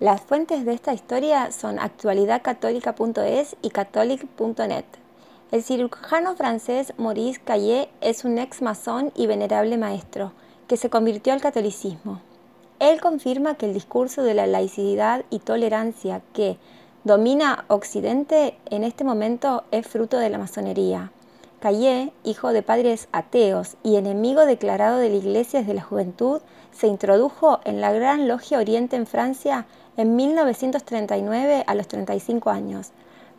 Las fuentes de esta historia son actualidadcatólica.es y catholic.net. El cirujano francés Maurice Caillé es un ex masón y venerable maestro que se convirtió al catolicismo. Él confirma que el discurso de la laicidad y tolerancia que domina Occidente en este momento es fruto de la masonería. Caillé, hijo de padres ateos y enemigo declarado de la Iglesia desde la juventud, se introdujo en la Gran Logia Oriente en Francia en 1939 a los 35 años.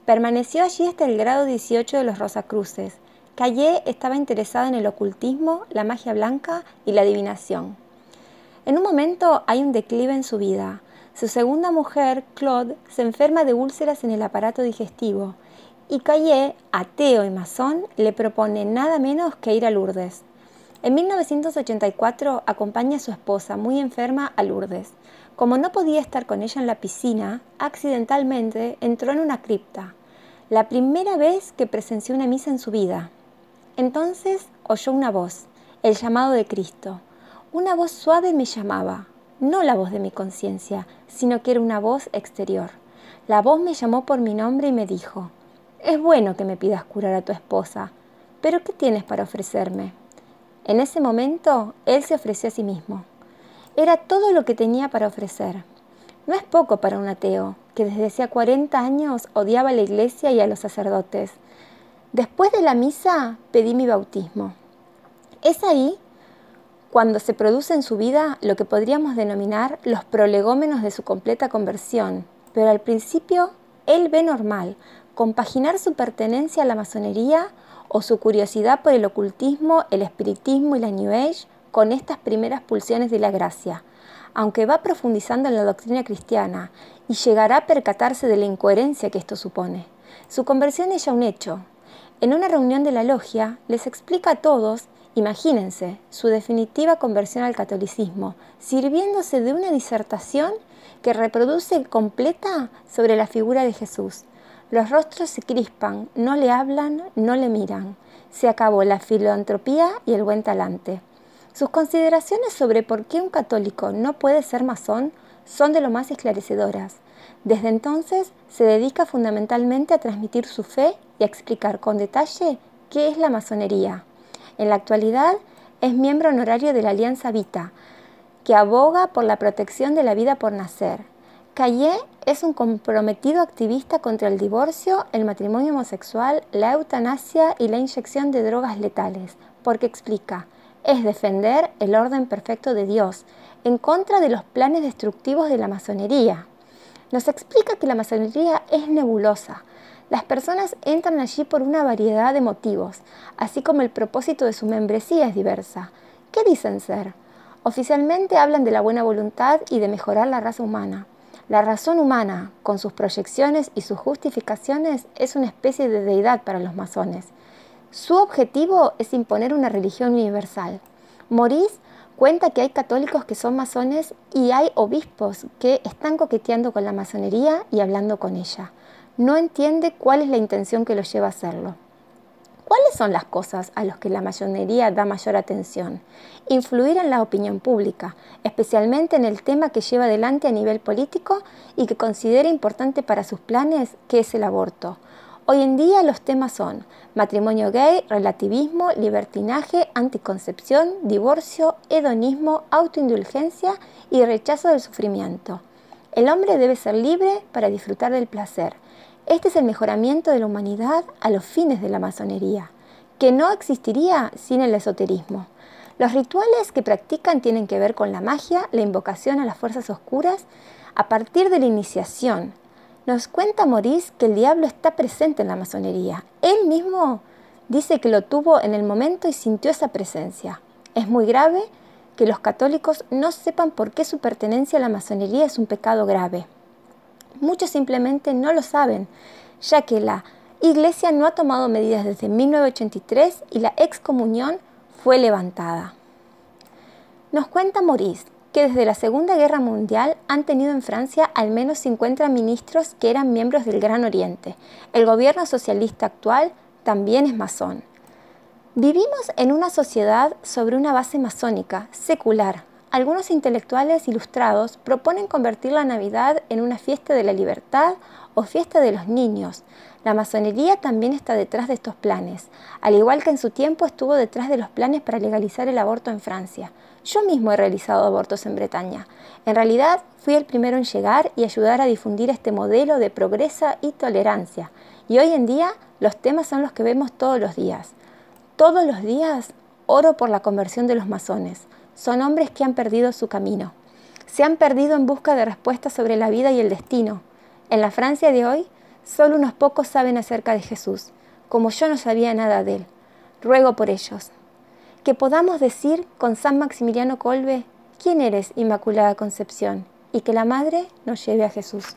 Permaneció allí hasta el grado 18 de los Rosacruces. Caillé estaba interesado en el ocultismo, la magia blanca y la adivinación. En un momento hay un declive en su vida. Su segunda mujer, Claude, se enferma de úlceras en el aparato digestivo y Caillé, ateo y masón, le propone nada menos que ir a Lourdes. En 1984 acompaña a su esposa, muy enferma, a Lourdes. Como no podía estar con ella en la piscina, accidentalmente entró en una cripta, la primera vez que presenció una misa en su vida. Entonces oyó una voz, el llamado de Cristo. Una voz suave me llamaba, no la voz de mi conciencia, sino que era una voz exterior. La voz me llamó por mi nombre y me dijo, es bueno que me pidas curar a tu esposa, pero ¿qué tienes para ofrecerme? En ese momento, él se ofreció a sí mismo. Era todo lo que tenía para ofrecer. No es poco para un ateo, que desde hacía 40 años odiaba a la iglesia y a los sacerdotes. Después de la misa pedí mi bautismo. Es ahí cuando se produce en su vida lo que podríamos denominar los prolegómenos de su completa conversión, pero al principio él ve normal compaginar su pertenencia a la masonería o su curiosidad por el ocultismo, el espiritismo y la New Age con estas primeras pulsiones de la gracia, aunque va profundizando en la doctrina cristiana y llegará a percatarse de la incoherencia que esto supone. Su conversión es ya un hecho. En una reunión de la logia les explica a todos, imagínense, su definitiva conversión al catolicismo, sirviéndose de una disertación que reproduce completa sobre la figura de Jesús. Los rostros se crispan, no le hablan, no le miran. Se acabó la filantropía y el buen talante. Sus consideraciones sobre por qué un católico no puede ser masón son de lo más esclarecedoras. Desde entonces se dedica fundamentalmente a transmitir su fe y a explicar con detalle qué es la masonería. En la actualidad es miembro honorario de la Alianza Vita, que aboga por la protección de la vida por nacer. Calle es un comprometido activista contra el divorcio, el matrimonio homosexual, la eutanasia y la inyección de drogas letales, porque explica, es defender el orden perfecto de Dios en contra de los planes destructivos de la masonería. Nos explica que la masonería es nebulosa. Las personas entran allí por una variedad de motivos, así como el propósito de su membresía es diversa. ¿Qué dicen ser? Oficialmente hablan de la buena voluntad y de mejorar la raza humana. La razón humana, con sus proyecciones y sus justificaciones, es una especie de deidad para los masones. Su objetivo es imponer una religión universal. Maurice cuenta que hay católicos que son masones y hay obispos que están coqueteando con la masonería y hablando con ella. No entiende cuál es la intención que los lleva a hacerlo. ¿Cuáles son las cosas a las que la masonería da mayor atención? Influir en la opinión pública, especialmente en el tema que lleva adelante a nivel político y que considera importante para sus planes, que es el aborto. Hoy en día los temas son matrimonio gay, relativismo, libertinaje, anticoncepción, divorcio, hedonismo, autoindulgencia y rechazo del sufrimiento. El hombre debe ser libre para disfrutar del placer. Este es el mejoramiento de la humanidad a los fines de la masonería, que no existiría sin el esoterismo. Los rituales que practican tienen que ver con la magia, la invocación a las fuerzas oscuras, a partir de la iniciación, nos cuenta Maurice que el diablo está presente en la masonería. Él mismo dice que lo tuvo en el momento y sintió esa presencia. Es muy grave que los católicos no sepan por qué su pertenencia a la masonería es un pecado grave. Muchos simplemente no lo saben, ya que la Iglesia no ha tomado medidas desde 1983 y la excomunión fue levantada. Nos cuenta Maurice que desde la Segunda Guerra Mundial han tenido en Francia al menos 50 ministros que eran miembros del Gran Oriente. El gobierno socialista actual también es masón. Vivimos en una sociedad sobre una base masónica, secular. Algunos intelectuales ilustrados proponen convertir la Navidad en una fiesta de la libertad o fiesta de los niños. La masonería también está detrás de estos planes, al igual que en su tiempo estuvo detrás de los planes para legalizar el aborto en Francia. Yo mismo he realizado abortos en Bretaña. En realidad fui el primero en llegar y ayudar a difundir este modelo de progresa y tolerancia. Y hoy en día los temas son los que vemos todos los días. Todos los días oro por la conversión de los masones. Son hombres que han perdido su camino. Se han perdido en busca de respuestas sobre la vida y el destino. En la Francia de hoy, solo unos pocos saben acerca de Jesús, como yo no sabía nada de él. Ruego por ellos. Que podamos decir con San Maximiliano Colbe, ¿quién eres, Inmaculada Concepción? Y que la Madre nos lleve a Jesús.